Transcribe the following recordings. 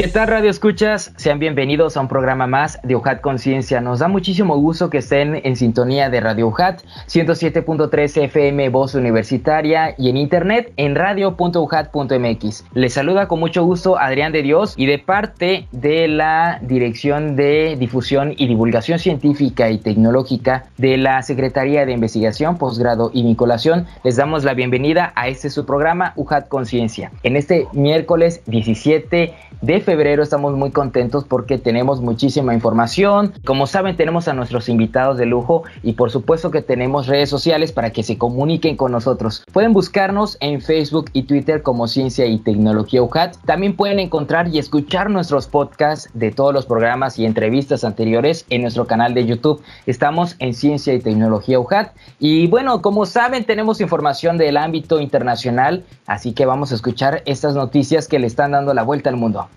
¿Qué tal Radio Escuchas? Sean bienvenidos a un programa más de UJAT Conciencia. Nos da muchísimo gusto que estén en sintonía de Radio UJAT 107.3 FM Voz Universitaria y en internet en radio.ujat.mx. Les saluda con mucho gusto Adrián de Dios y de parte de la Dirección de Difusión y Divulgación Científica y Tecnológica de la Secretaría de Investigación, Posgrado y Vinculación, les damos la bienvenida a este su programa UJAT Conciencia. En este miércoles 17 de febrero estamos muy contentos porque tenemos muchísima información. Como saben, tenemos a nuestros invitados de lujo y por supuesto que tenemos redes sociales para que se comuniquen con nosotros. Pueden buscarnos en Facebook y Twitter como Ciencia y Tecnología UJAT. También pueden encontrar y escuchar nuestros podcasts de todos los programas y entrevistas anteriores en nuestro canal de YouTube. Estamos en Ciencia y Tecnología UJAT. Y bueno, como saben, tenemos información del ámbito internacional, así que vamos a escuchar estas noticias que le están dando la vuelta al mundo.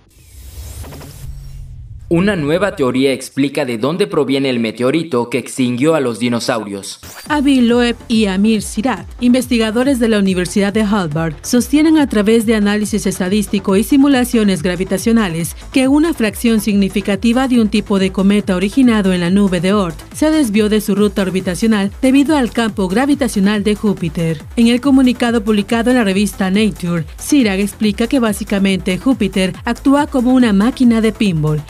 Una nueva teoría explica de dónde proviene el meteorito que extinguió a los dinosaurios. Avi Loeb y Amir Sirat, investigadores de la Universidad de Harvard, sostienen a través de análisis estadístico y simulaciones gravitacionales que una fracción significativa de un tipo de cometa originado en la nube de Oort se desvió de su ruta orbitacional debido al campo gravitacional de Júpiter. En el comunicado publicado en la revista Nature, Sirag explica que básicamente Júpiter actúa como una máquina de pinball,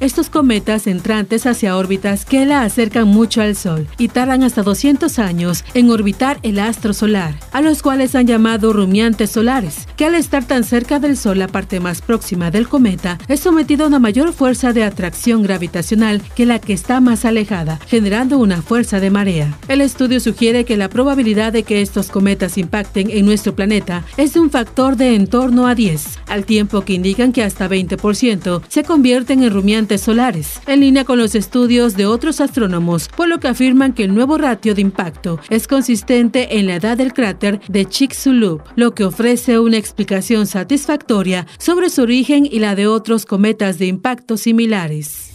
estos cometas entrantes hacia órbitas que la acercan mucho al Sol y tardan hasta 200 años en orbitar el astro solar, a los cuales han llamado rumiantes solares, que al estar tan cerca del Sol, la parte más próxima del cometa, es sometido a una mayor fuerza de atracción gravitacional que la que está más alejada, generando una fuerza de marea. El estudio sugiere que la probabilidad de que estos cometas impacten en nuestro planeta es de un factor de en torno a 10, al tiempo que indican que hasta 20% se convierte en rumiantes solares, en línea con los estudios de otros astrónomos, por lo que afirman que el nuevo ratio de impacto es consistente en la edad del cráter de Chicxulub, lo que ofrece una explicación satisfactoria sobre su origen y la de otros cometas de impacto similares.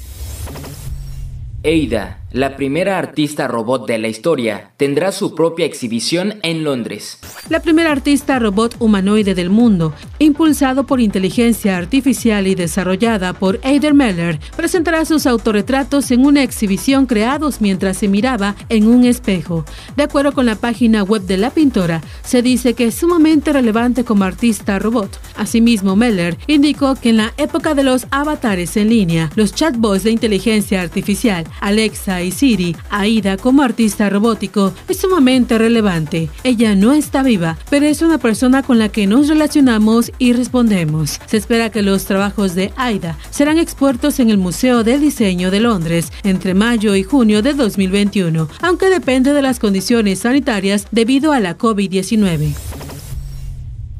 Eida, la primera artista robot de la historia, tendrá su propia exhibición en Londres. La primera artista robot humanoide del mundo, impulsado por inteligencia artificial y desarrollada por Ada Meller, presentará sus autorretratos en una exhibición creados mientras se miraba en un espejo. De acuerdo con la página web de la pintora, se dice que es sumamente relevante como artista robot. Asimismo, Meller indicó que en la época de los avatares en línea, los chatbots de inteligencia artificial Alexa Aida como artista robótico es sumamente relevante. Ella no está viva, pero es una persona con la que nos relacionamos y respondemos. Se espera que los trabajos de Aida serán expuestos en el Museo del Diseño de Londres entre mayo y junio de 2021, aunque depende de las condiciones sanitarias debido a la COVID-19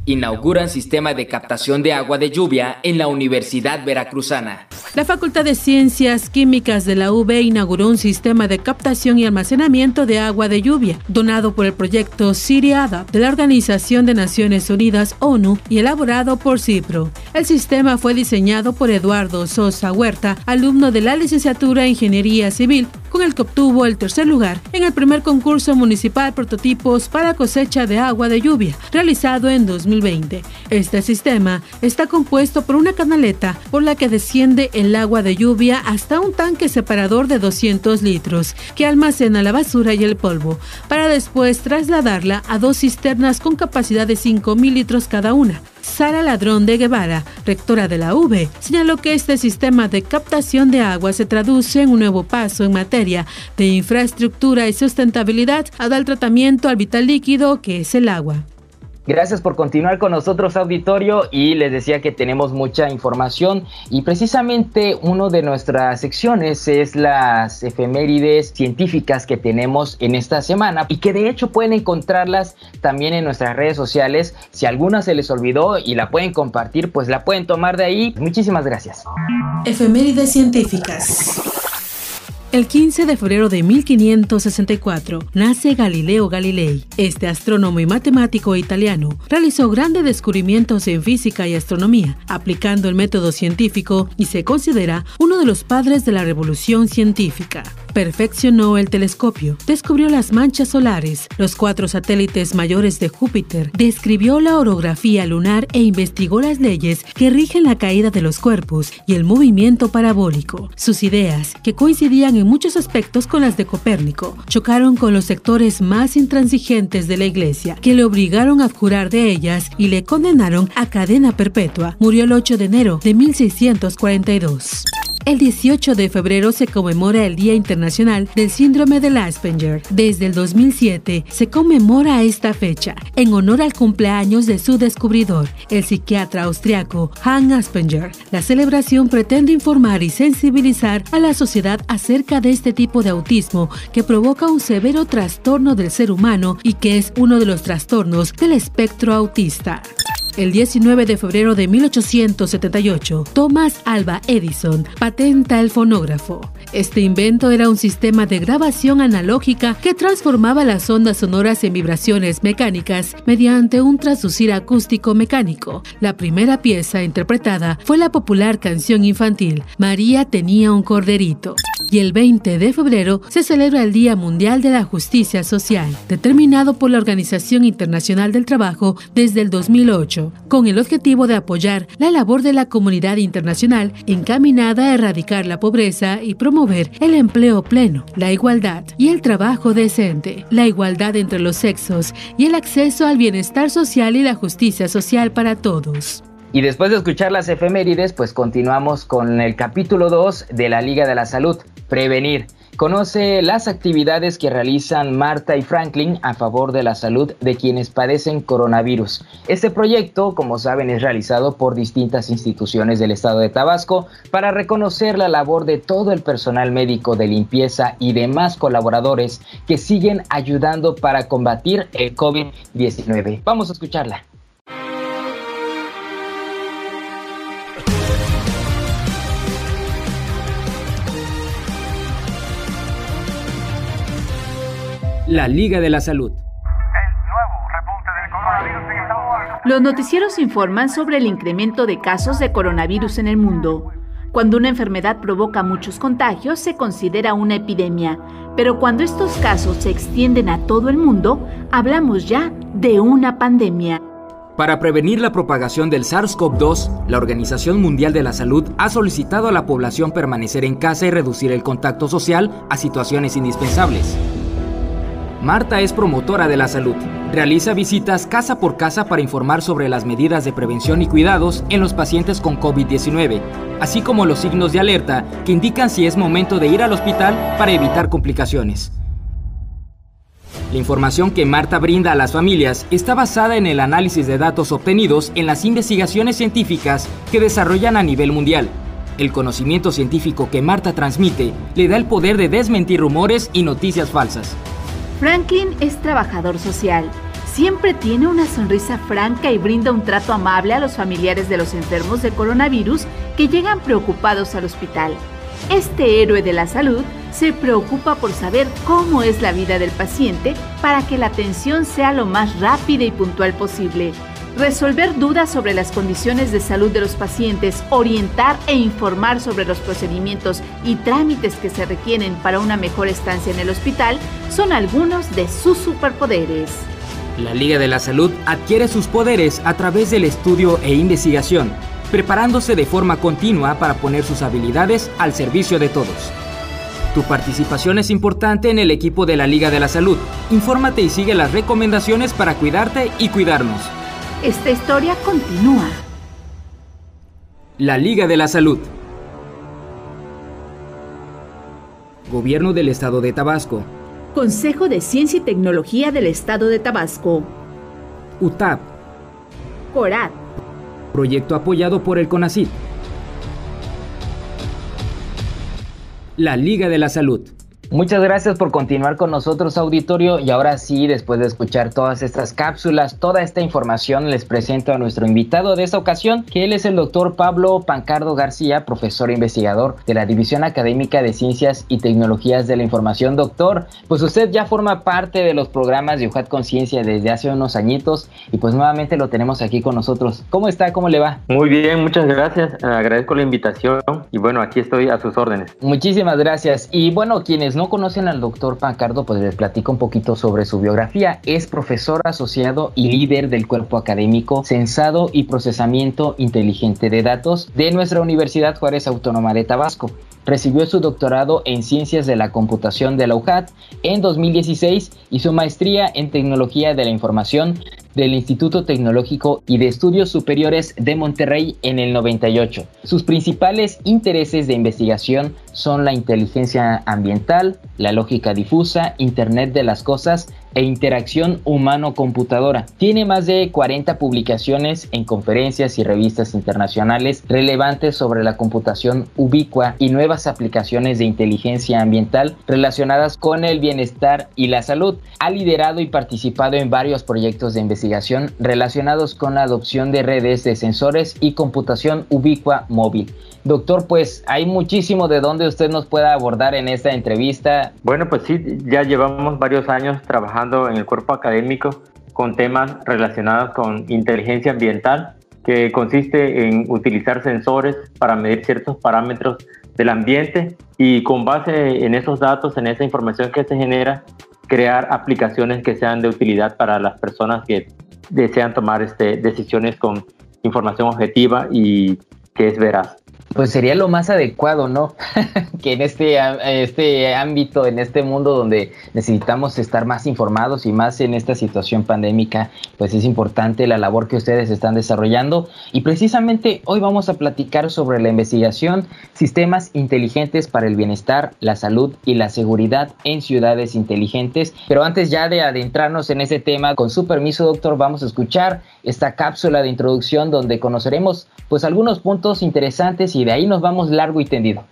inauguran sistema de captación de agua de lluvia en la Universidad Veracruzana. La Facultad de Ciencias Químicas de la UB inauguró un sistema de captación y almacenamiento de agua de lluvia, donado por el proyecto Siriada de la Organización de Naciones Unidas ONU y elaborado por CIPRO. El sistema fue diseñado por Eduardo Sosa Huerta, alumno de la licenciatura en Ingeniería Civil, con el que obtuvo el tercer lugar en el primer concurso municipal prototipos para cosecha de agua de lluvia, realizado en 2020. Este sistema está compuesto por una canaleta por la que desciende el agua de lluvia hasta un tanque separador de 200 litros que almacena la basura y el polvo, para después trasladarla a dos cisternas con capacidad de 5.000 litros cada una. Sara Ladrón de Guevara, rectora de la UV, señaló que este sistema de captación de agua se traduce en un nuevo paso en materia de infraestructura y sustentabilidad al tratamiento al vital líquido que es el agua. Gracias por continuar con nosotros, auditorio, y les decía que tenemos mucha información y precisamente una de nuestras secciones es las efemérides científicas que tenemos en esta semana y que de hecho pueden encontrarlas también en nuestras redes sociales. Si alguna se les olvidó y la pueden compartir, pues la pueden tomar de ahí. Muchísimas gracias. Efemérides científicas. El 15 de febrero de 1564 nace Galileo Galilei. Este astrónomo y matemático italiano realizó grandes descubrimientos en física y astronomía, aplicando el método científico y se considera uno de los padres de la revolución científica. Perfeccionó el telescopio, descubrió las manchas solares, los cuatro satélites mayores de Júpiter, describió la orografía lunar e investigó las leyes que rigen la caída de los cuerpos y el movimiento parabólico. Sus ideas, que coincidían en muchos aspectos con las de Copérnico, chocaron con los sectores más intransigentes de la Iglesia, que le obligaron a jurar de ellas y le condenaron a cadena perpetua. Murió el 8 de enero de 1642. El 18 de febrero se conmemora el Día Internacional del Síndrome de Asperger. Desde el 2007 se conmemora esta fecha en honor al cumpleaños de su descubridor, el psiquiatra austriaco Hans Asperger. La celebración pretende informar y sensibilizar a la sociedad acerca de este tipo de autismo que provoca un severo trastorno del ser humano y que es uno de los trastornos del espectro autista. El 19 de febrero de 1878, Thomas Alva Edison patenta el fonógrafo. Este invento era un sistema de grabación analógica que transformaba las ondas sonoras en vibraciones mecánicas mediante un transducir acústico mecánico. La primera pieza interpretada fue la popular canción infantil María tenía un corderito. Y el 20 de febrero se celebra el Día Mundial de la Justicia Social, determinado por la Organización Internacional del Trabajo desde el 2008 con el objetivo de apoyar la labor de la comunidad internacional encaminada a erradicar la pobreza y promover el empleo pleno, la igualdad y el trabajo decente, la igualdad entre los sexos y el acceso al bienestar social y la justicia social para todos. Y después de escuchar las efemérides, pues continuamos con el capítulo 2 de la Liga de la Salud, Prevenir. Conoce las actividades que realizan Marta y Franklin a favor de la salud de quienes padecen coronavirus. Este proyecto, como saben, es realizado por distintas instituciones del estado de Tabasco para reconocer la labor de todo el personal médico de limpieza y demás colaboradores que siguen ayudando para combatir el COVID-19. Vamos a escucharla. La Liga de la Salud. Los noticieros informan sobre el incremento de casos de coronavirus en el mundo. Cuando una enfermedad provoca muchos contagios se considera una epidemia, pero cuando estos casos se extienden a todo el mundo, hablamos ya de una pandemia. Para prevenir la propagación del SARS-CoV-2, la Organización Mundial de la Salud ha solicitado a la población permanecer en casa y reducir el contacto social a situaciones indispensables. Marta es promotora de la salud. Realiza visitas casa por casa para informar sobre las medidas de prevención y cuidados en los pacientes con COVID-19, así como los signos de alerta que indican si es momento de ir al hospital para evitar complicaciones. La información que Marta brinda a las familias está basada en el análisis de datos obtenidos en las investigaciones científicas que desarrollan a nivel mundial. El conocimiento científico que Marta transmite le da el poder de desmentir rumores y noticias falsas. Franklin es trabajador social. Siempre tiene una sonrisa franca y brinda un trato amable a los familiares de los enfermos de coronavirus que llegan preocupados al hospital. Este héroe de la salud se preocupa por saber cómo es la vida del paciente para que la atención sea lo más rápida y puntual posible resolver dudas sobre las condiciones de salud de los pacientes, orientar e informar sobre los procedimientos y trámites que se requieren para una mejor estancia en el hospital son algunos de sus superpoderes. La Liga de la Salud adquiere sus poderes a través del estudio e investigación, preparándose de forma continua para poner sus habilidades al servicio de todos. Tu participación es importante en el equipo de la Liga de la Salud. Infórmate y sigue las recomendaciones para cuidarte y cuidarnos. Esta historia continúa. La Liga de la Salud. Gobierno del Estado de Tabasco. Consejo de Ciencia y Tecnología del Estado de Tabasco. UTAP. CORAT. Proyecto apoyado por el CONACIT. La Liga de la Salud. Muchas gracias por continuar con nosotros, auditorio. Y ahora sí, después de escuchar todas estas cápsulas, toda esta información, les presento a nuestro invitado de esta ocasión, que él es el doctor Pablo Pancardo García, profesor e investigador de la División Académica de Ciencias y Tecnologías de la Información. Doctor, pues usted ya forma parte de los programas de UJAT Conciencia desde hace unos añitos y pues nuevamente lo tenemos aquí con nosotros. ¿Cómo está? ¿Cómo le va? Muy bien, muchas gracias. Agradezco la invitación y bueno, aquí estoy a sus órdenes. Muchísimas gracias. Y bueno, quienes no conocen al doctor Pancardo, pues les platico un poquito sobre su biografía. Es profesor asociado y líder del cuerpo académico Censado y Procesamiento Inteligente de Datos de nuestra Universidad Juárez Autónoma de Tabasco. Recibió su doctorado en Ciencias de la Computación de la UJAT en 2016 y su maestría en Tecnología de la Información del Instituto Tecnológico y de Estudios Superiores de Monterrey en el 98. Sus principales intereses de investigación son la inteligencia ambiental, la lógica difusa, Internet de las Cosas e interacción humano-computadora. Tiene más de 40 publicaciones en conferencias y revistas internacionales relevantes sobre la computación ubicua y nuevas aplicaciones de inteligencia ambiental relacionadas con el bienestar y la salud. Ha liderado y participado en varios proyectos de investigación relacionados con la adopción de redes de sensores y computación ubicua móvil. Doctor, pues hay muchísimo de donde usted nos pueda abordar en esta entrevista. Bueno, pues sí, ya llevamos varios años trabajando en el cuerpo académico con temas relacionados con inteligencia ambiental, que consiste en utilizar sensores para medir ciertos parámetros del ambiente y con base en esos datos, en esa información que se genera, crear aplicaciones que sean de utilidad para las personas que desean tomar este, decisiones con información objetiva y que es veraz pues sería lo más adecuado, ¿no? que en este, este ámbito, en este mundo donde necesitamos estar más informados y más en esta situación pandémica, pues es importante la labor que ustedes están desarrollando. Y precisamente hoy vamos a platicar sobre la investigación Sistemas Inteligentes para el Bienestar, la Salud y la Seguridad en Ciudades Inteligentes. Pero antes ya de adentrarnos en ese tema, con su permiso, doctor, vamos a escuchar esta cápsula de introducción donde conoceremos pues algunos puntos interesantes y de ahí nos vamos largo y tendido.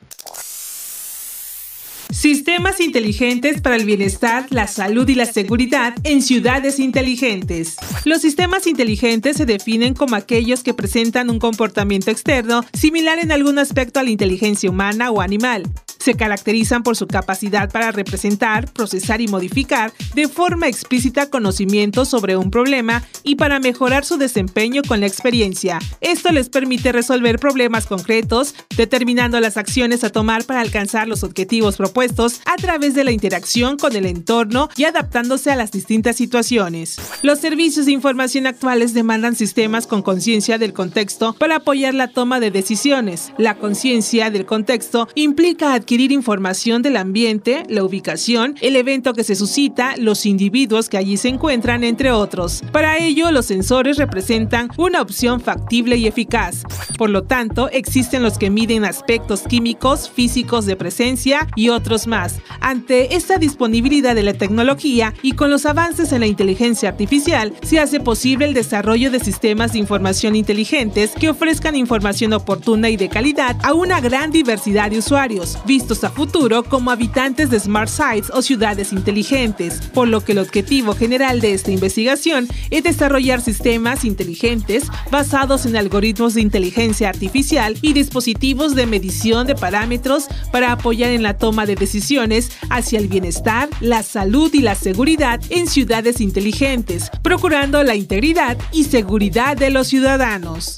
Sistemas inteligentes para el bienestar, la salud y la seguridad en ciudades inteligentes. Los sistemas inteligentes se definen como aquellos que presentan un comportamiento externo similar en algún aspecto a la inteligencia humana o animal. Se caracterizan por su capacidad para representar, procesar y modificar de forma explícita conocimientos sobre un problema y para mejorar su desempeño con la experiencia. Esto les permite resolver problemas concretos, determinando las acciones a tomar para alcanzar los objetivos propuestos a través de la interacción con el entorno y adaptándose a las distintas situaciones. Los servicios de información actuales demandan sistemas con conciencia del contexto para apoyar la toma de decisiones. La conciencia del contexto implica adquirir información del ambiente, la ubicación, el evento que se suscita, los individuos que allí se encuentran, entre otros. Para ello, los sensores representan una opción factible y eficaz. Por lo tanto, existen los que miden aspectos químicos, físicos de presencia y otros más. Ante esta disponibilidad de la tecnología y con los avances en la inteligencia artificial, se hace posible el desarrollo de sistemas de información inteligentes que ofrezcan información oportuna y de calidad a una gran diversidad de usuarios, a futuro como habitantes de smart sites o ciudades inteligentes, por lo que el objetivo general de esta investigación es desarrollar sistemas inteligentes basados en algoritmos de inteligencia artificial y dispositivos de medición de parámetros para apoyar en la toma de decisiones hacia el bienestar, la salud y la seguridad en ciudades inteligentes, procurando la integridad y seguridad de los ciudadanos.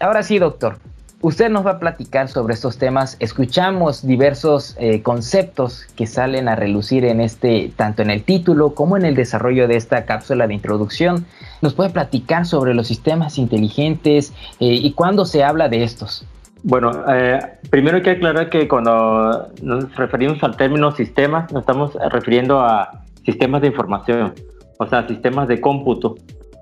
Ahora sí, doctor. Usted nos va a platicar sobre estos temas. Escuchamos diversos eh, conceptos que salen a relucir en este, tanto en el título como en el desarrollo de esta cápsula de introducción. ¿Nos puede platicar sobre los sistemas inteligentes eh, y cuándo se habla de estos? Bueno, eh, primero hay que aclarar que cuando nos referimos al término sistemas, nos estamos refiriendo a sistemas de información, o sea, sistemas de cómputo.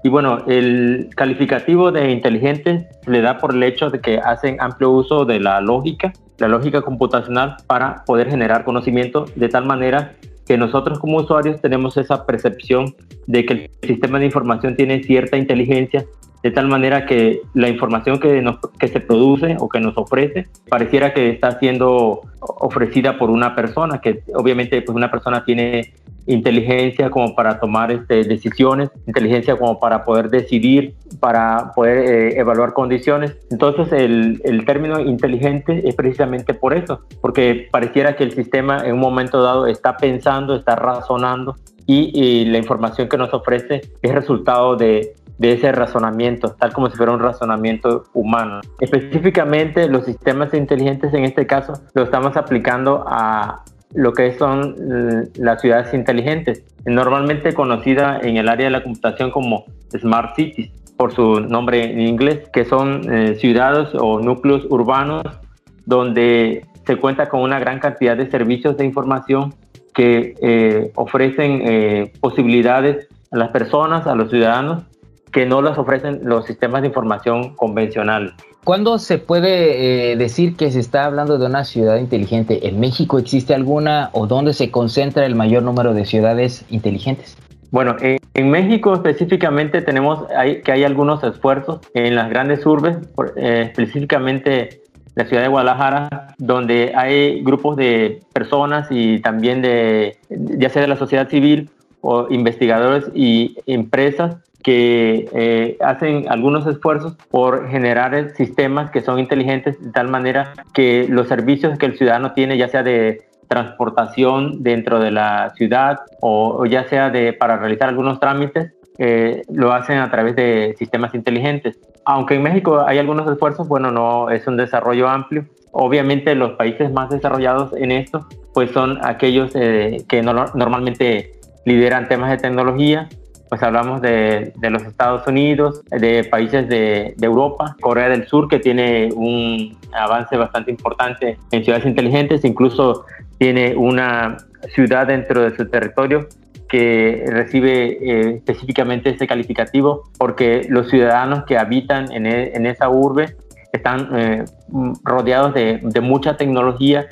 Y bueno, el calificativo de inteligente le da por el hecho de que hacen amplio uso de la lógica, la lógica computacional para poder generar conocimiento de tal manera que nosotros como usuarios tenemos esa percepción de que el sistema de información tiene cierta inteligencia de tal manera que la información que, que se produce o que nos ofrece pareciera que está siendo ofrecida por una persona, que obviamente pues una persona tiene inteligencia como para tomar este, decisiones, inteligencia como para poder decidir, para poder eh, evaluar condiciones. Entonces el, término inteligente es precisamente por eso, porque pareciera que el sistema en un momento dado está pensando, está razonando y, y la información que nos ofrece es resultado de, de ese razonamiento, tal como si fuera un razonamiento humano. Específicamente los sistemas inteligentes en este caso lo estamos aplicando a lo que son eh, las ciudades inteligentes, normalmente conocida en el área de la computación como Smart Cities, por su nombre en inglés, que son eh, ciudades o núcleos urbanos donde se cuenta con una gran cantidad de servicios de información que eh, ofrecen posibilidades a las personas, a los ciudadanos, que no las ofrecen los sistemas de información convencionales. ¿Cuándo se puede eh, decir que se está hablando de una ciudad inteligente? ¿En México existe alguna o dónde se concentra el mayor número de ciudades inteligentes? Bueno, en México específicamente tenemos que hay algunos esfuerzos en las grandes urbes, eh, específicamente la ciudad de Guadalajara, donde hay grupos de personas y también de, ya sea de la sociedad civil o investigadores y empresas que eh, hacen algunos esfuerzos por generar sistemas que son inteligentes de tal manera que los servicios que el ciudadano tiene, ya sea de transportación dentro de la ciudad o, ya sea de para realizar algunos trámites, eh, lo hacen a través de sistemas inteligentes. Aunque en México hay algunos esfuerzos, bueno, no es un desarrollo amplio. Obviamente los países más desarrollados en esto, pues son aquellos eh, que normalmente lideran temas de tecnología pues hablamos de, de, los Estados Unidos, de países de, de, Europa, Corea del Sur, que tiene un avance bastante importante en ciudades inteligentes, incluso tiene una ciudad dentro de su territorio que recibe eh, específicamente ese calificativo porque los ciudadanos que habitan en, e, en esa urbe están eh, rodeados de, de mucha tecnología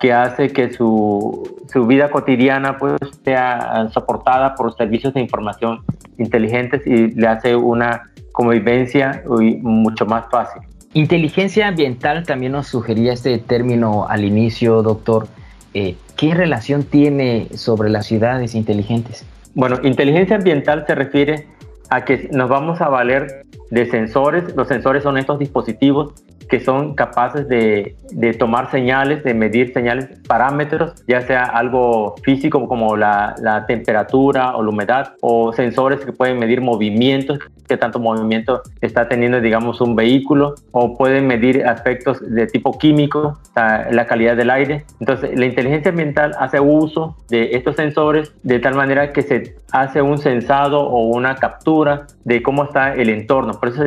que hace que su, su, vida cotidiana pues, sea soportada por servicios de información inteligentes y le hace una convivencia mucho más fácil. Inteligencia ambiental también nos sugería este término al inicio, doctor. Eh, ¿Qué relación tiene sobre las ciudades inteligentes? Bueno, inteligencia ambiental se refiere a que nos vamos a valer de sensores. Los sensores son estos dispositivos que son capaces de, de, tomar señales, de medir señales, parámetros, ya sea algo físico como la, la, temperatura o la humedad, o sensores que pueden medir movimientos, qué tanto movimiento está teniendo, digamos, un vehículo, o pueden medir aspectos de tipo químico, la calidad del aire. Entonces, la inteligencia ambiental hace uso de estos sensores de tal manera que se hace un sensado o una captura de cómo está el entorno. Por eso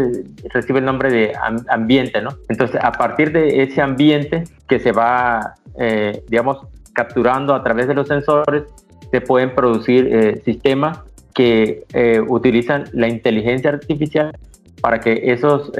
recibe el nombre de ambiente, ¿no? Entonces, a partir de ese ambiente que se va, eh, digamos, capturando a través de los sensores, se pueden producir eh, sistemas que eh, utilizan la inteligencia artificial para que esos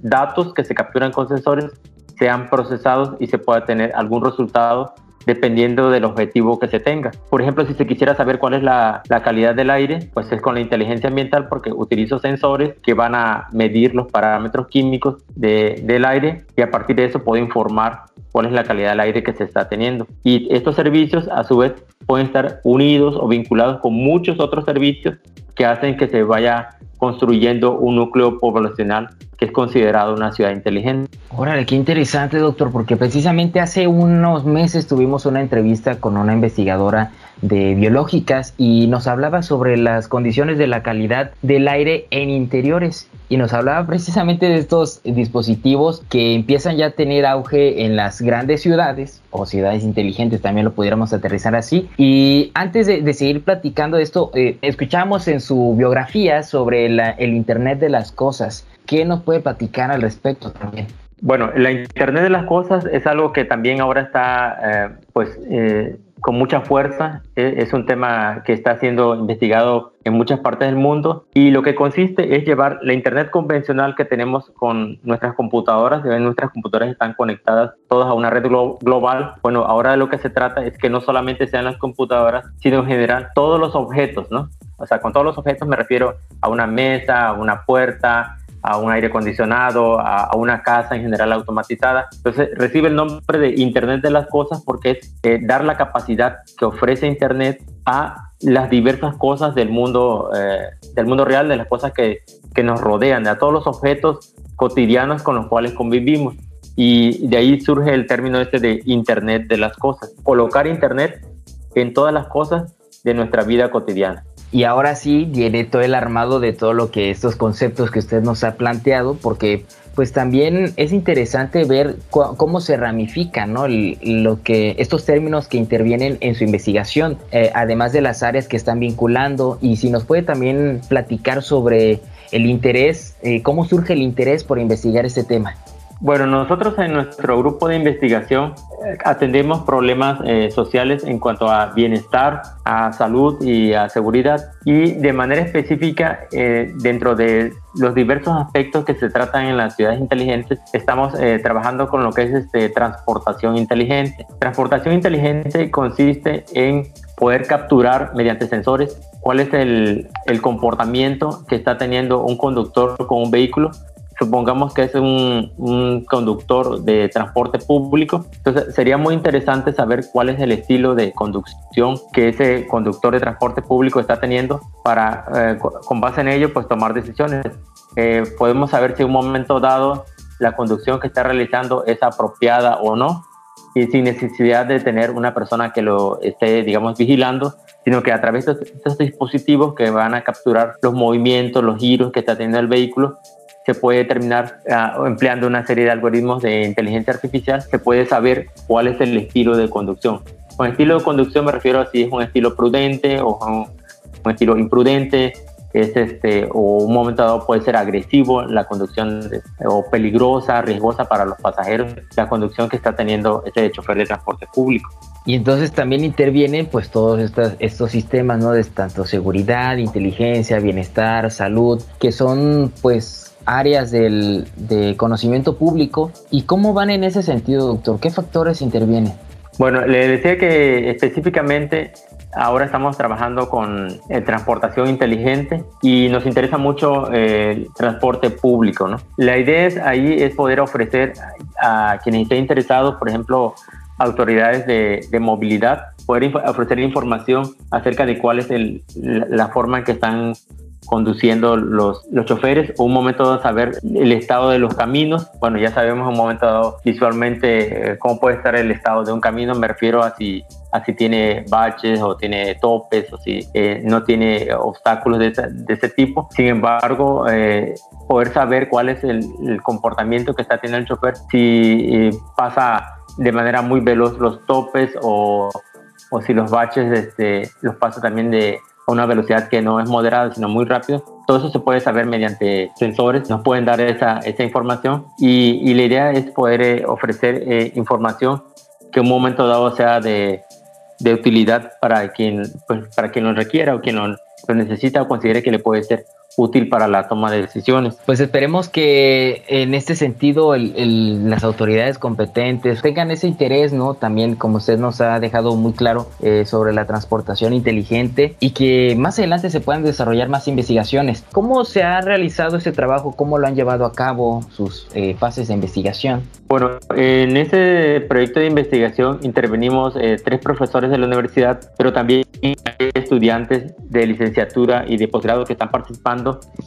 datos que se capturan con sensores sean procesados y se pueda tener algún resultado dependiendo del objetivo que se tenga. Por ejemplo, si se quisiera saber cuál es la, calidad del aire, pues es con la inteligencia ambiental porque utilizo sensores que van a medir los parámetros químicos de, del aire y a partir de eso puedo informar cuál es la calidad del aire que se está teniendo. Y estos servicios a su vez pueden estar unidos o vinculados con muchos otros servicios que hacen que se vaya construyendo un núcleo poblacional que es considerado una ciudad inteligente. Órale, qué interesante, doctor, porque precisamente hace unos meses tuvimos una entrevista con una investigadora de biológicas y nos hablaba sobre las condiciones de la calidad del aire en interiores y nos hablaba precisamente de estos dispositivos que empiezan ya a tener auge en las grandes ciudades o ciudades inteligentes, también lo pudiéramos aterrizar así. Y antes de, seguir platicando de esto, eh, escuchamos en su biografía sobre el Internet de las Cosas. ¿Qué nos puede platicar al respecto también? Bueno, la Internet de las Cosas es algo que también ahora está, eh, pues, eh, con mucha fuerza. E, es un tema que está siendo investigado en muchas partes del mundo y lo que consiste es llevar la Internet convencional que tenemos con nuestras computadoras. Nuestras computadoras están conectadas todas a una red global. Bueno, ahora de lo que se trata es que no solamente sean las computadoras, sino en general todos los objetos, ¿no? O sea, con todos los objetos me refiero a una mesa, a una puerta, a un aire acondicionado, a, una casa en general automatizada. Entonces recibe el nombre de Internet de las Cosas porque es eh, dar la capacidad que ofrece Internet a las diversas cosas del mundo, eh, del mundo real, de las cosas que, que nos rodean, de todos los objetos cotidianos con los cuales convivimos. Y de ahí surge el término este de Internet de las Cosas. Colocar Internet en todas las cosas de nuestra vida cotidiana. Y ahora sí viene todo el armado de todo lo que estos conceptos que usted nos ha planteado, porque pues también es interesante ver cómo se ramifican ¿no? lo que, estos términos que intervienen en su investigación, eh, además de las áreas que están vinculando, y si nos puede también platicar sobre el interés, eh, cómo surge el interés por investigar este tema. Bueno, nosotros en nuestro grupo de investigación eh, atendemos problemas eh, sociales en cuanto a bienestar, a salud y a seguridad. Y de manera específica, eh, dentro de los diversos aspectos que se tratan en las ciudades inteligentes, estamos trabajando con lo que es este, transportación inteligente. Transportación inteligente consiste en poder capturar mediante sensores cuál es el, el comportamiento que está teniendo un conductor con un vehículo supongamos que es un, conductor de transporte público, entonces sería muy interesante saber cuál es el estilo de conducción que ese conductor de transporte público está teniendo para, eh, con base en ello, pues tomar decisiones. Eh, podemos saber si en un momento dado la conducción que está realizando es apropiada o no y sin necesidad de tener una persona que lo esté, digamos, vigilando, sino que a través de estos dispositivos que van a capturar los movimientos, los giros que está teniendo el vehículo, se puede determinar, ah, empleando una serie de algoritmos de inteligencia artificial, se puede saber cuál es el estilo de conducción. Con estilo de conducción me refiero a si es un estilo prudente o un, estilo imprudente, es este, o un momento dado puede ser agresivo la conducción o peligrosa, riesgosa para los pasajeros, la conducción que está teniendo ese chofer de transporte público. Y entonces también intervienen pues todos estos, estos sistemas, ¿no? De tanto seguridad, inteligencia, bienestar, salud, que son pues áreas del, de conocimiento público y cómo van en ese sentido, doctor? ¿Qué factores intervienen? Bueno, le decía que específicamente ahora estamos trabajando con eh, transportación inteligente y nos interesa mucho eh, el transporte público. ¿no? La idea es, ahí es poder ofrecer a quienes estén interesados, por ejemplo, autoridades de, de movilidad, poder ofrecer información acerca de cuál es el, la forma en que están conduciendo los, los choferes, un momento dado saber el estado de los caminos. Bueno, ya sabemos un momento dado visualmente eh, cómo puede estar el estado de un camino, me refiero a si, a si tiene baches o tiene topes o si eh, no tiene obstáculos de, de, ese tipo. Sin embargo, eh, poder saber cuál es el, el, comportamiento que está teniendo el chofer, si pasa de manera muy veloz los topes o, o si los baches este, los pasa también de a una velocidad que no es moderada, sino muy rápido. Todo eso se puede saber mediante sensores, nos pueden dar esa, esa información y, y, la idea es poder eh, ofrecer eh, información que en un momento dado sea de, de utilidad para quien, pues, para quien lo requiera o quien lo, lo necesita o considere que le puede ser útil para la toma de decisiones. Pues esperemos que en este sentido las autoridades competentes tengan ese interés, ¿no? También como usted nos ha dejado muy claro eh, sobre la transportación inteligente y que más adelante se puedan desarrollar más investigaciones. ¿Cómo se ha realizado ese trabajo? ¿Cómo lo han llevado a cabo sus eh, fases de investigación? Bueno, en ese proyecto de investigación intervenimos eh, tres profesores de la universidad, pero también estudiantes de licenciatura y de posgrado que están participando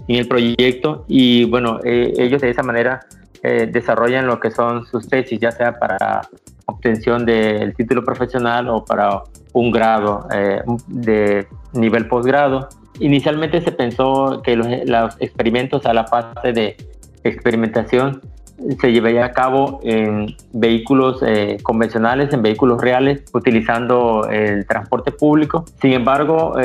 en el proyecto y bueno, eh, ellos de esa manera eh, desarrollan lo que son sus tesis, ya sea para obtención del título profesional o para un grado eh, de nivel posgrado. Inicialmente se pensó que los, los experimentos a la fase de experimentación se llevaría a cabo en vehículos convencionales, en vehículos reales, utilizando el transporte público. Sin embargo,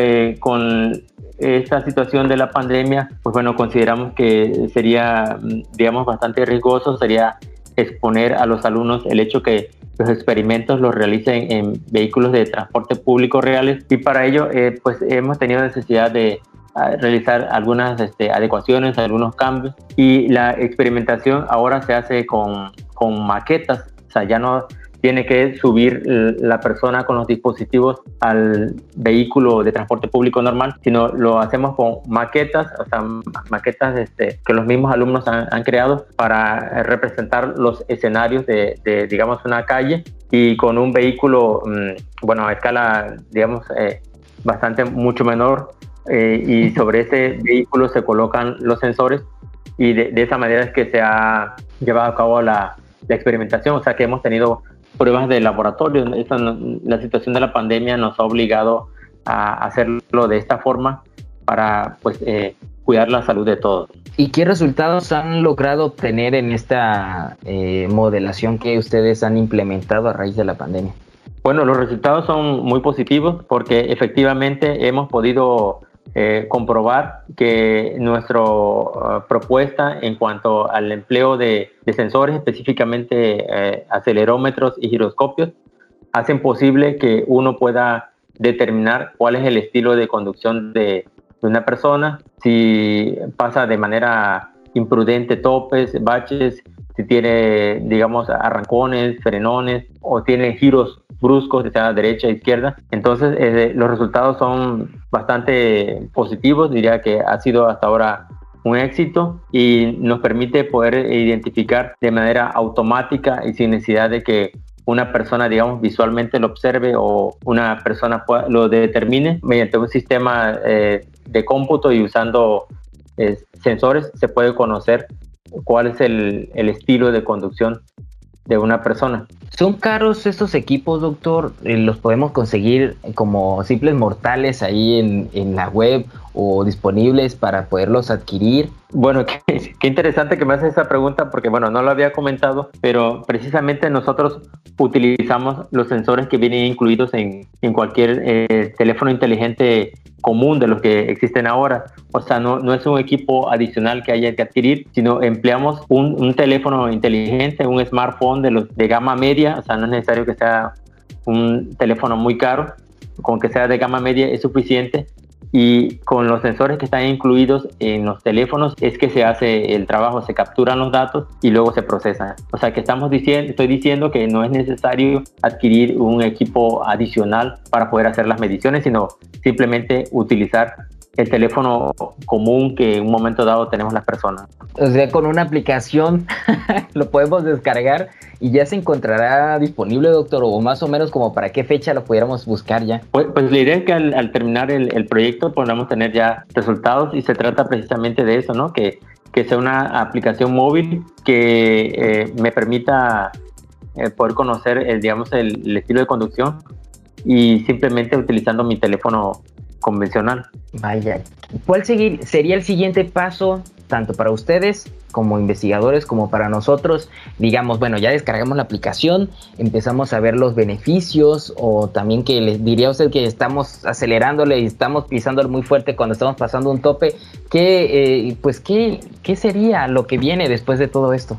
con esta situación de la pandemia, pues bueno, consideramos que sería, digamos, bastante riesgoso, sería exponer a los alumnos el hecho que los experimentos los realicen en vehículos de transporte público reales. Y para ello eh, pues hemos tenido necesidad de ah, realizar algunas este, adecuaciones, algunos cambios. Y la experimentación ahora se hace con, con maquetas, o sea, ya no tiene que subir la persona con los dispositivos al vehículo de transporte público normal, sino lo hacemos con maquetas, o sea, maquetas este, que los mismos alumnos han, creado para representar los escenarios de, digamos, una calle y con un vehículo, mm, bueno, a escala, digamos, eh, bastante mucho menor eh, y sobre ese vehículo se colocan los sensores y de, esa manera es que se ha llevado a cabo la, la experimentación, o sea que hemos tenido pruebas de laboratorio. la situación de la pandemia nos ha obligado a hacerlo de esta forma para pues eh, cuidar la salud de todos. ¿Y qué resultados han logrado obtener en esta eh, modelación que ustedes han implementado a raíz de la pandemia? Bueno, los resultados son muy positivos porque efectivamente hemos podido eh, comprobar que nuestra uh, propuesta en cuanto al empleo de, sensores, específicamente eh, acelerómetros y giroscopios, hacen posible que uno pueda determinar cuál es el estilo de conducción de, una persona, si pasa de manera imprudente topes, baches, si tiene, digamos, arrancones, frenones o tiene giros bruscos, sea derecha e izquierda. Entonces, eh, los resultados son bastante positivos, diría que ha sido hasta ahora un éxito y nos permite poder identificar de manera automática y sin necesidad de que una persona, digamos, visualmente lo observe o una persona lo determine mediante un sistema eh, de cómputo y usando eh, sensores se puede conocer cuál es el estilo de conducción de una persona. ¿Son caros estos equipos, doctor? Eh, ¿Los podemos conseguir como simples mortales ahí en, en la web o disponibles para poderlos adquirir? Bueno, qué, interesante que me haces esa pregunta porque, bueno, no lo había comentado, pero precisamente nosotros utilizamos los sensores que vienen incluidos en, en cualquier eh, teléfono inteligente común de los que existen ahora. O sea, no, no es un equipo adicional que haya que adquirir, sino empleamos un, un teléfono inteligente, un smartphone de, los, de gama media, o sea, no es necesario que sea un teléfono muy caro, con que sea de gama media es suficiente y con los sensores que están incluidos en los teléfonos es que se hace el trabajo, se capturan los datos y luego se procesan. O sea que estamos diciendo, estoy diciendo que no es necesario adquirir un equipo adicional para poder hacer las mediciones, sino simplemente utilizar el teléfono común que en un momento dado tenemos las personas. O sea, con una aplicación lo podemos descargar y ya se encontrará disponible, doctor, o más o menos como para qué fecha lo pudiéramos buscar ya. Pues, pues la idea es que al, terminar el, proyecto podamos tener ya resultados y se trata precisamente de eso, ¿no? Que, que sea una aplicación móvil que eh, me permita eh, poder conocer, el, digamos, el estilo de conducción y simplemente utilizando mi teléfono convencional. Vaya, ¿cuál seguir, sería el siguiente paso tanto para ustedes como investigadores como para nosotros? Digamos, bueno, ya descargamos la aplicación, empezamos a ver los beneficios o también que les diría usted que estamos acelerándole y estamos pisándole muy fuerte cuando estamos pasando un tope. ¿Qué, eh, pues, ¿qué, ¿qué sería lo que viene después de todo esto?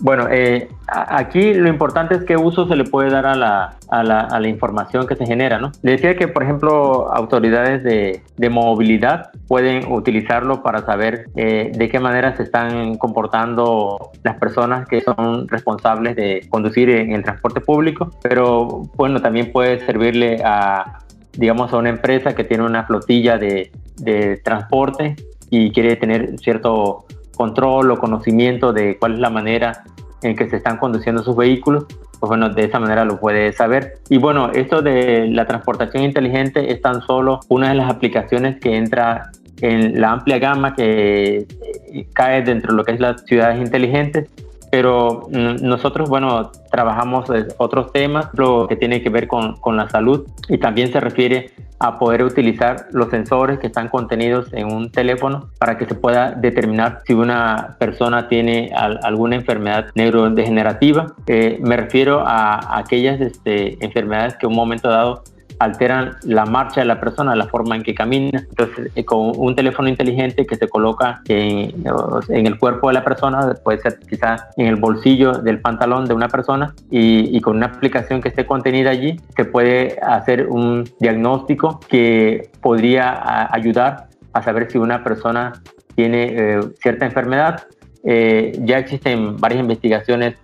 Bueno, eh, aquí lo importante es qué uso se le puede dar a la, a la, a la información que se genera, ¿no? Decía que, por ejemplo, autoridades de, de movilidad pueden utilizarlo para saber eh, de qué manera se están comportando las personas que son responsables de conducir en el transporte público, pero bueno, también puede servirle a, digamos, a una empresa que tiene una flotilla de, de transporte y quiere tener cierto control o conocimiento de cuál es la manera en que se están conduciendo sus vehículos, pues bueno, de esa manera lo puede saber. Y bueno, esto de la transportación inteligente es tan solo una de las aplicaciones que entra en la amplia gama que eh, cae dentro de lo que es las ciudades inteligentes pero nosotros, bueno, trabajamos otros temas, lo que tiene que ver con, con, la salud y también se refiere a poder utilizar los sensores que están contenidos en un teléfono para que se pueda determinar si una persona tiene alguna enfermedad neurodegenerativa. Eh, me refiero a, aquellas este, enfermedades que en un momento dado alteran la marcha de la persona, la forma en que camina. Entonces, eh, con un teléfono inteligente que se coloca en, en, el cuerpo de la persona, puede ser quizás en el bolsillo del pantalón de una persona, y, y, con una aplicación que esté contenida allí, se puede hacer un diagnóstico que podría ayudar a saber si una persona tiene eh, cierta enfermedad eh, ya existen varias investigaciones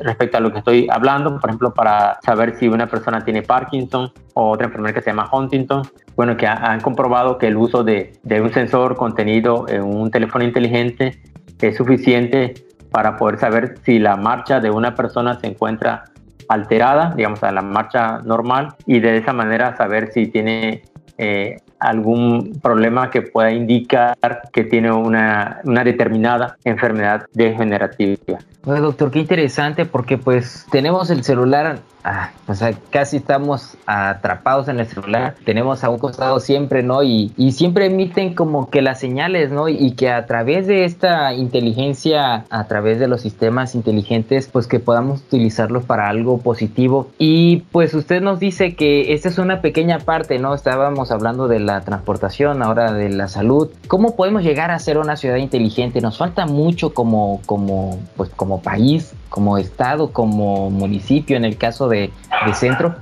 respecto a lo que estoy hablando, por ejemplo, para saber si una persona tiene Parkinson o otra enfermedad que se llama Huntington. Bueno, que han comprobado que el uso de, de un sensor contenido en un teléfono inteligente es suficiente para poder saber si la marcha de una persona se encuentra alterada, digamos, a la marcha normal, y de esa manera saber si tiene eh, algún problema que pueda indicar que tiene una, una determinada enfermedad degenerativa. Oye, doctor, qué interesante porque pues tenemos el celular ah, o sea, casi estamos atrapados en el celular, tenemos a un costado siempre, ¿no? Y, y siempre emiten como que las señales, ¿no? Y, que a través de esta inteligencia, a través de los sistemas inteligentes, pues que podamos utilizarlos para algo positivo. Y pues usted nos dice que esta es una pequeña parte, ¿no? Estábamos hablando de la transportación, ahora de la salud. ¿Cómo podemos llegar a ser una ciudad inteligente? Nos falta mucho como, como, pues como país como estado, como municipio en el caso de, centro?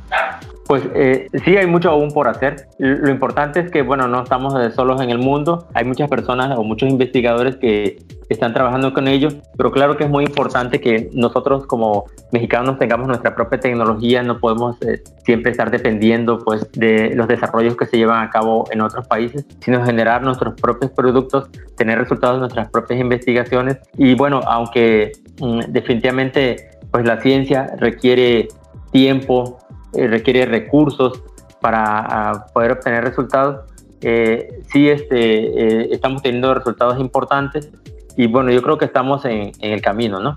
Pues eh, sí, hay mucho aún por hacer. Lo importante es que, bueno, no estamos solos en el mundo. Hay muchas personas o muchos investigadores que están trabajando con ellos, pero claro que es muy importante que nosotros como mexicanos tengamos nuestra propia tecnología. No podemos eh, siempre estar dependiendo, pues, de los desarrollos que se llevan a cabo en otros países, sino generar nuestros propios productos, tener resultados de nuestras propias investigaciones. Y bueno, aunque mm, definitivamente, pues, la ciencia requiere tiempo, requiere recursos para poder obtener resultados, eh, sí este, eh, estamos teniendo resultados importantes y bueno, yo creo que estamos en, en el camino, ¿no?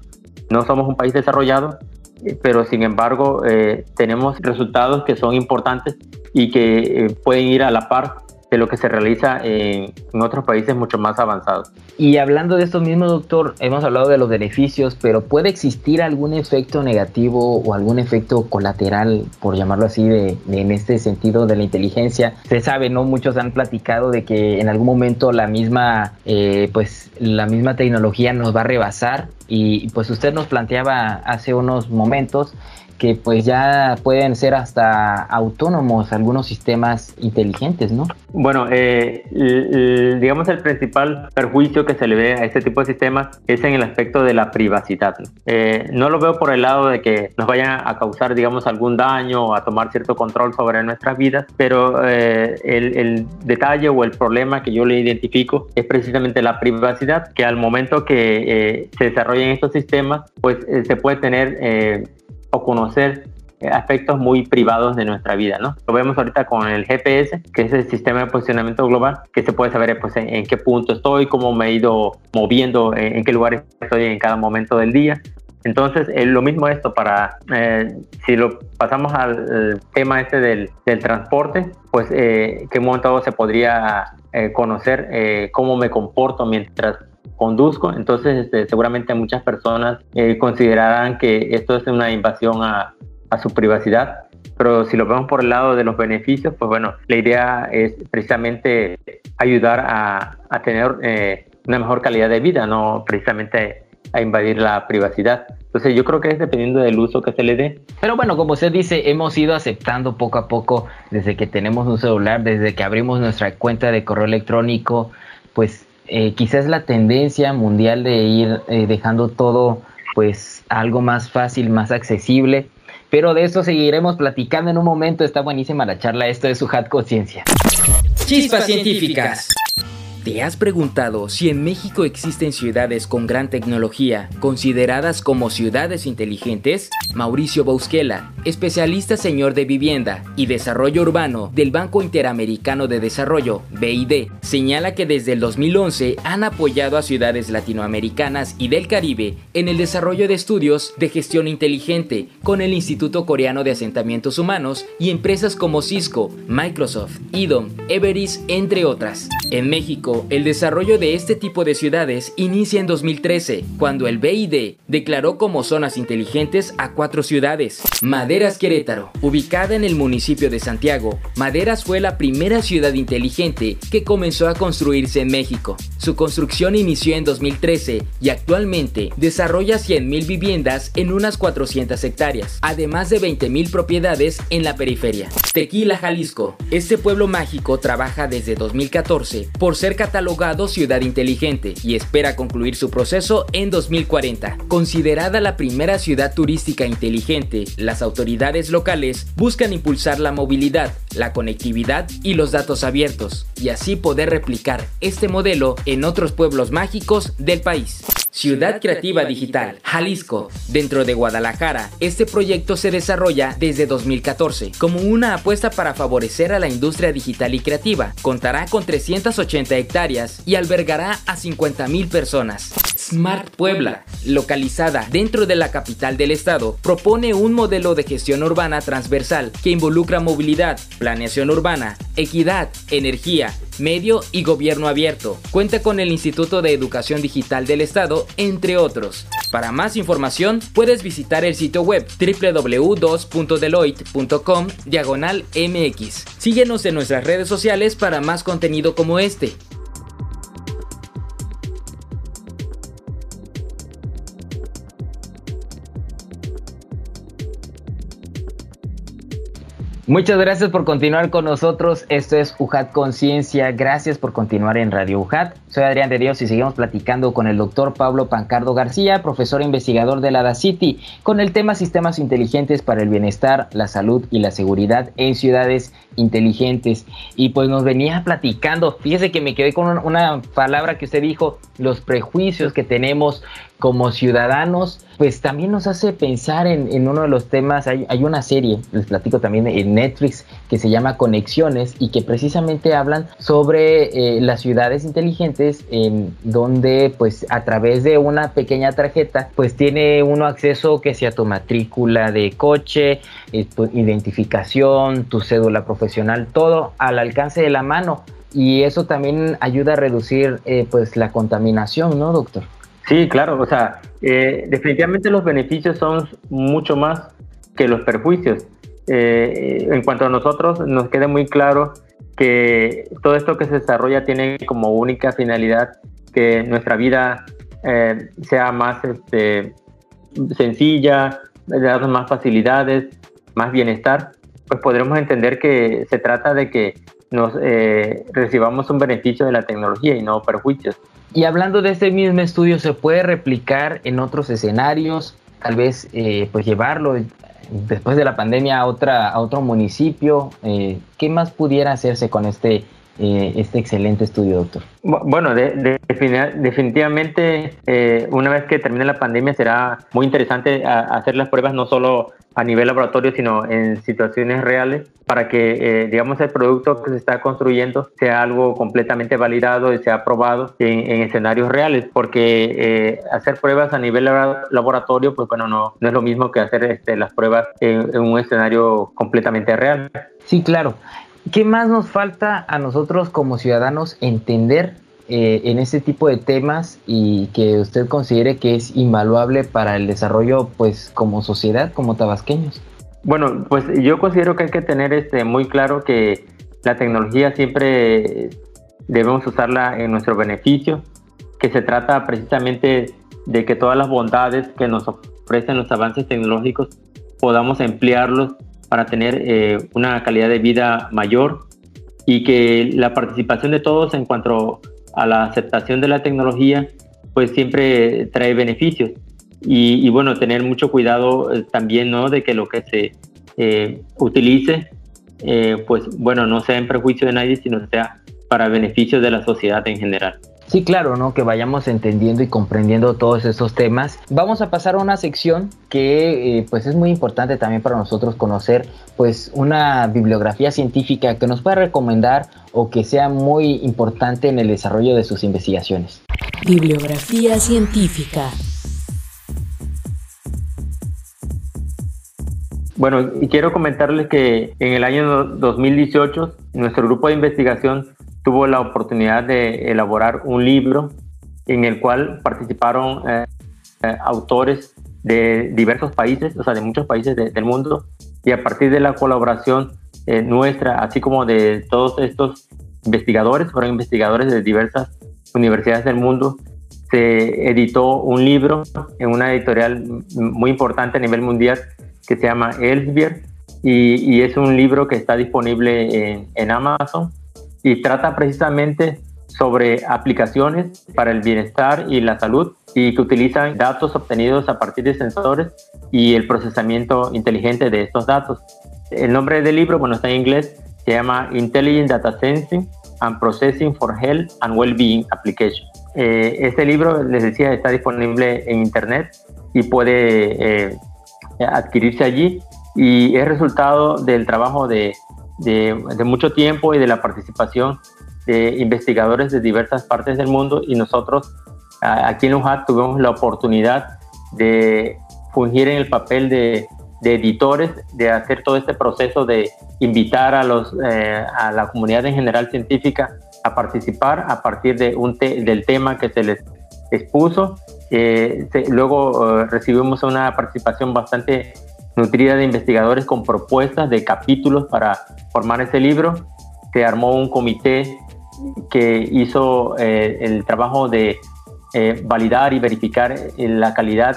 No somos un país desarrollado, eh, pero sin embargo tenemos resultados que son importantes y que pueden ir a la par de lo que se realiza en, otros países mucho más avanzados. Y hablando de esto mismo, doctor, hemos hablado de los beneficios, pero ¿puede existir algún efecto negativo o algún efecto colateral, por llamarlo así, de, en este sentido de la inteligencia? Se sabe, ¿no? Muchos han platicado de que en algún momento la misma, eh, pues, la misma tecnología nos va a rebasar y pues usted nos planteaba hace unos momentos que pues ya pueden ser hasta autónomos algunos sistemas inteligentes, ¿no? Bueno, eh, digamos el principal perjuicio que se le ve a este tipo de sistemas es en el aspecto de la privacidad. Eh, no lo veo por el lado de que nos vayan a causar, digamos, algún daño o a tomar cierto control sobre nuestras vidas, pero eh, el, detalle o el problema que yo le identifico es precisamente la privacidad, que al momento que se desarrollen estos sistemas, pues se puede tener o conocer eh, aspectos muy privados de nuestra vida, ¿no? Lo vemos ahorita con el GPS, que es el sistema de posicionamiento global, que se puede saber pues, en, qué punto estoy, cómo me he ido moviendo, en, qué lugar estoy en cada momento del día. Entonces, es lo mismo esto para, eh, si lo pasamos al tema este del, del transporte, pues eh, qué momento se podría conocer cómo me comporto mientras conduzco. Entonces, este, seguramente muchas personas eh, considerarán que esto es una invasión a, su privacidad. Pero si lo vemos por el lado de los beneficios, pues bueno, la idea es precisamente ayudar a, tener eh, una mejor calidad de vida, no precisamente a invadir la privacidad. Entonces yo creo que es dependiendo del uso que se le dé. Pero bueno, como usted dice, hemos ido aceptando poco a poco desde que tenemos un celular, desde que abrimos nuestra cuenta de correo electrónico, pues eh, quizás la tendencia mundial de ir eh, dejando todo pues algo más fácil, más accesible. Pero de eso seguiremos platicando en un momento. Está buenísima la charla. Esto es su Hat Conciencia. Chispas científicas. ¿Te has preguntado si en México existen ciudades con gran tecnología, consideradas como ciudades inteligentes? Mauricio Bausquela, especialista señor de vivienda y desarrollo urbano del Banco Interamericano de Desarrollo, BID, señala que desde el 2011 han apoyado a ciudades latinoamericanas y del Caribe en el desarrollo de estudios de gestión inteligente con el Instituto Coreano de Asentamientos Humanos y empresas como Cisco, Microsoft, IDOM, Everis, entre otras. En México, el desarrollo de este tipo de ciudades inicia en 2013, cuando el BID declaró como zonas inteligentes a cuatro ciudades. Maderas Querétaro, ubicada en el municipio de Santiago, Maderas fue la primera ciudad inteligente que comenzó a construirse en México. Su construcción inició en 2013 y actualmente desarrolla 100.000 viviendas en unas 400 hectáreas, además de 20.000 propiedades en la periferia. Tequila, Jalisco. Este pueblo mágico trabaja desde 2014 por cerca catalogado ciudad inteligente y espera concluir su proceso en 2040. Considerada la primera ciudad turística inteligente, las autoridades locales buscan impulsar la movilidad, la conectividad y los datos abiertos, y así poder replicar este modelo en otros pueblos mágicos del país. Ciudad Creativa Digital, Jalisco. Dentro de Guadalajara, este proyecto se desarrolla desde 2014 como una apuesta para favorecer a la industria digital y creativa. Contará con 380 hectáreas y albergará a 50.000 personas. Smart Puebla, localizada dentro de la capital del estado, propone un modelo de gestión urbana transversal que involucra movilidad, planeación urbana, equidad, energía, medio y gobierno abierto. Cuenta con el Instituto de Educación Digital del Estado, entre otros. Para más información, puedes visitar el sitio web www.deloitte.com diagonal mx. Síguenos en nuestras redes sociales para más contenido como este. Muchas gracias por continuar con nosotros. Esto es UJAT Conciencia. Gracias por continuar en Radio UJAT. Soy Adrián de Dios y seguimos platicando con el doctor Pablo Pancardo García, profesor e investigador de la City, con el tema Sistemas Inteligentes para el Bienestar, la Salud y la Seguridad en Ciudades Inteligentes. Y pues nos venía platicando, fíjese que me quedé con una palabra que usted dijo, los prejuicios que tenemos como ciudadanos, pues también nos hace pensar en, uno de los temas, hay, una serie, les platico también en Netflix, que se llama Conexiones y que precisamente hablan sobre eh, las ciudades inteligentes en donde pues a través de una pequeña tarjeta pues tiene uno acceso que sea tu matrícula de coche, eh, tu identificación, tu cédula profesional, todo al alcance de la mano y eso también ayuda a reducir eh, pues la contaminación, ¿no, doctor? Sí, claro, o sea, eh, definitivamente los beneficios son mucho más que los perjuicios. Eh, en cuanto a nosotros, nos queda muy claro que todo esto que se desarrolla tiene como única finalidad que nuestra vida eh, sea más este, sencilla, darnos más facilidades, más bienestar, pues podremos entender que se trata de que nos recibamos un beneficio de la tecnología y no perjuicios. Y hablando de este mismo estudio, ¿se puede replicar en otros escenarios? Tal vez eh, pues llevarlo después de la pandemia a, otra, a otro municipio. Eh, ¿Qué más pudiera hacerse con este, eh, este excelente estudio, doctor? Bueno, definitivamente una vez que termine la pandemia será muy interesante hacer las pruebas no solo a nivel laboratorio, sino en situaciones reales, para que, eh, digamos, el producto que se está construyendo sea algo completamente validado y sea probado en, escenarios reales, porque eh, hacer pruebas a nivel laboratorio, pues bueno, no, no es lo mismo que hacer este, las pruebas en un escenario completamente real. Sí, claro. ¿Qué más nos falta a nosotros como ciudadanos entender eh, en este tipo de temas y que usted considere que es invaluable para el desarrollo, pues, como sociedad, como tabasqueños? Bueno, pues yo considero que hay que tener este muy claro que la tecnología siempre debemos usarla en nuestro beneficio, que se trata precisamente de que todas las bondades que nos ofrecen los avances tecnológicos podamos emplearlos para tener eh, una calidad de vida mayor y que la participación de todos en cuanto a la aceptación de la tecnología, pues siempre trae beneficios. Y, bueno, tener mucho cuidado eh, también, ¿no? De que lo que se eh, utilice, pues bueno, no sea en perjuicio de nadie, sino sea para beneficio de la sociedad en general. Sí, claro, ¿no? Que vayamos entendiendo y comprendiendo todos estos temas. Vamos a pasar a una sección que pues es muy importante también para nosotros conocer pues una bibliografía científica que nos pueda recomendar o que sea muy importante en el desarrollo de sus investigaciones. Bibliografía científica. Bueno, y quiero comentarles que en el año 2018 nuestro grupo de investigación tuvo la oportunidad de elaborar un libro en el cual participaron eh, eh, autores de diversos países, o sea, de muchos países del mundo, y a partir de la colaboración eh, nuestra, así como de todos estos investigadores, fueron investigadores de diversas universidades del mundo, se editó un libro en una editorial muy importante a nivel mundial que se llama Elsevier y, es un libro que está disponible en, Amazon y trata precisamente sobre aplicaciones para el bienestar y la salud y que utilizan datos obtenidos a partir de sensores y el procesamiento inteligente de estos datos. El nombre del libro, bueno, está en inglés, se llama Intelligent Data Sensing and Processing for Health and Wellbeing Application. Eh, este libro, les decía, está disponible en Internet y puede eh, adquirirse allí y es resultado del trabajo de, de, mucho tiempo y de la participación de investigadores de diversas partes del mundo y nosotros aquí en UJAT tuvimos la oportunidad de fungir en el papel de, editores, de hacer todo este proceso de invitar a, los, eh, a la comunidad en general científica a participar a partir de un del tema que se les expuso. Eh, luego eh, recibimos una participación bastante nutrida de investigadores con propuestas de capítulos para formar ese libro. Se armó un comité que hizo el trabajo de validar y verificar la calidad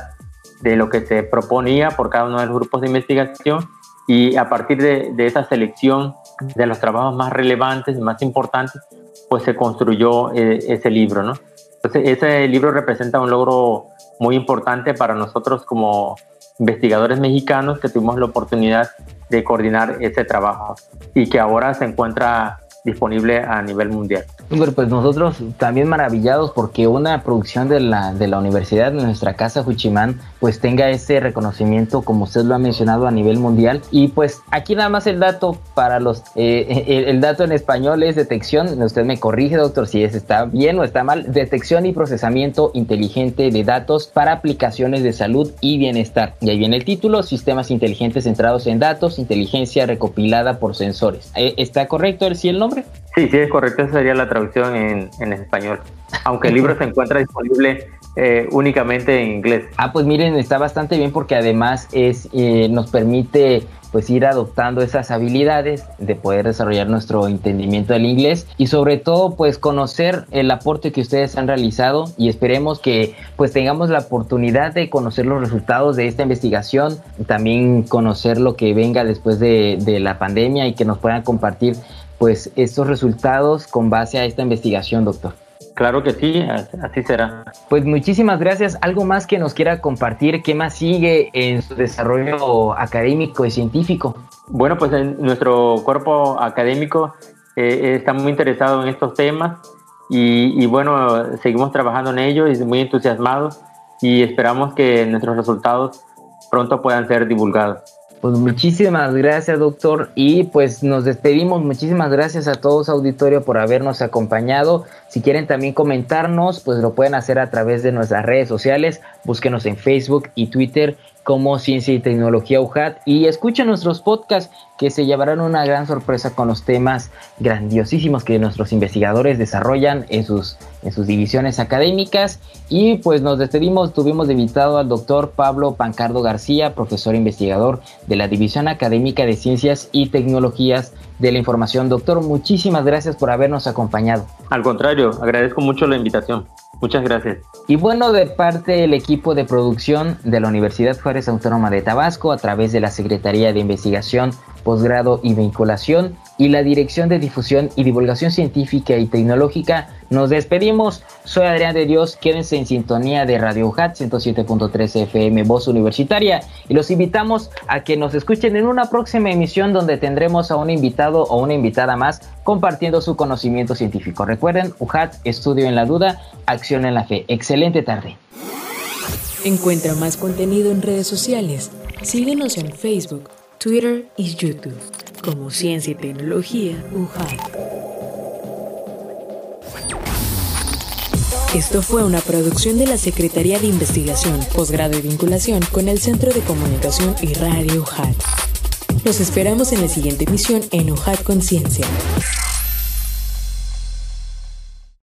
de lo que se proponía por cada uno de los grupos de investigación y a partir de, esa selección de los trabajos más relevantes y más importantes, pues se construyó eh, ese libro, ¿no? Entonces, ese libro representa un logro muy importante para nosotros como investigadores mexicanos que tuvimos la oportunidad de coordinar ese trabajo y que ahora se encuentra disponible a nivel mundial. Bueno, pues nosotros también maravillados porque una producción de la, de la universidad, de nuestra casa Juchimán, pues tenga ese reconocimiento, como usted lo ha mencionado, a nivel mundial. Y pues aquí nada más el dato para los, eh, el, dato en español es detección, usted me corrige doctor si es, está bien o está mal, detección y procesamiento inteligente de datos para aplicaciones de salud y bienestar. Y ahí viene el título, sistemas inteligentes centrados en datos, inteligencia recopilada por sensores. Eh, ¿Está correcto el, si el nombre? Sí, sí, es correcto, esa sería la traducción en, en español. Aunque el libro se encuentra disponible eh, únicamente en inglés. Ah, pues miren, está bastante bien porque además es, eh, nos permite pues ir adoptando esas habilidades de poder desarrollar nuestro entendimiento del inglés y sobre todo pues conocer el aporte que ustedes han realizado y esperemos que pues tengamos la oportunidad de conocer los resultados de esta investigación, también conocer lo que venga después de, de la pandemia y que nos puedan compartir pues estos resultados con base a esta investigación, doctor. Claro que sí, así será. Pues muchísimas gracias. ¿Algo más que nos quiera compartir? ¿Qué más sigue en su desarrollo académico y científico? Bueno, pues en nuestro cuerpo académico eh, está muy interesado en estos temas y, y, bueno, seguimos trabajando en ello y muy entusiasmados y esperamos que nuestros resultados pronto puedan ser divulgados. Pues muchísimas gracias, doctor. Y pues nos despedimos. Muchísimas gracias a todos, auditorio, por habernos acompañado. Si quieren también comentarnos, pues lo pueden hacer a través de nuestras redes sociales. Búsquenos en Facebook y Twitter como Ciencia y Tecnología UJAT y escuchen nuestros podcasts que se llevarán una gran sorpresa con los temas grandiosísimos que nuestros investigadores desarrollan en sus, en sus divisiones académicas. Y pues nos despedimos, tuvimos invitado al doctor Pablo Pancardo García, profesor investigador de la División Académica de Ciencias y Tecnologías de la Información. Doctor, muchísimas gracias por habernos acompañado. Al contrario, agradezco mucho la invitación. Muchas gracias. Y bueno, de parte del equipo de producción de la Universidad Juárez Autónoma de Tabasco, a través de la Secretaría de Investigación, Posgrado y Vinculación y la Dirección de Difusión y Divulgación Científica y Tecnológica, nos despedimos. Soy Adrián de Dios, quédense en sintonía de Radio UJAT 107.3 FM Voz Universitaria y los invitamos a que nos escuchen en una próxima emisión donde tendremos a un invitado o una invitada más compartiendo su conocimiento científico. Recuerden, UJAT, estudio en la duda, acción en la fe. Excelente tarde. Encuentra más contenido en redes sociales. Síguenos en Facebook, Twitter y YouTube como Ciencia y Tecnología UJAT. Esto fue una producción de la Secretaría de Investigación, Posgrado y Vinculación con el Centro de Comunicación y Radio UJAT. Los esperamos en la siguiente emisión en UJAT Conciencia.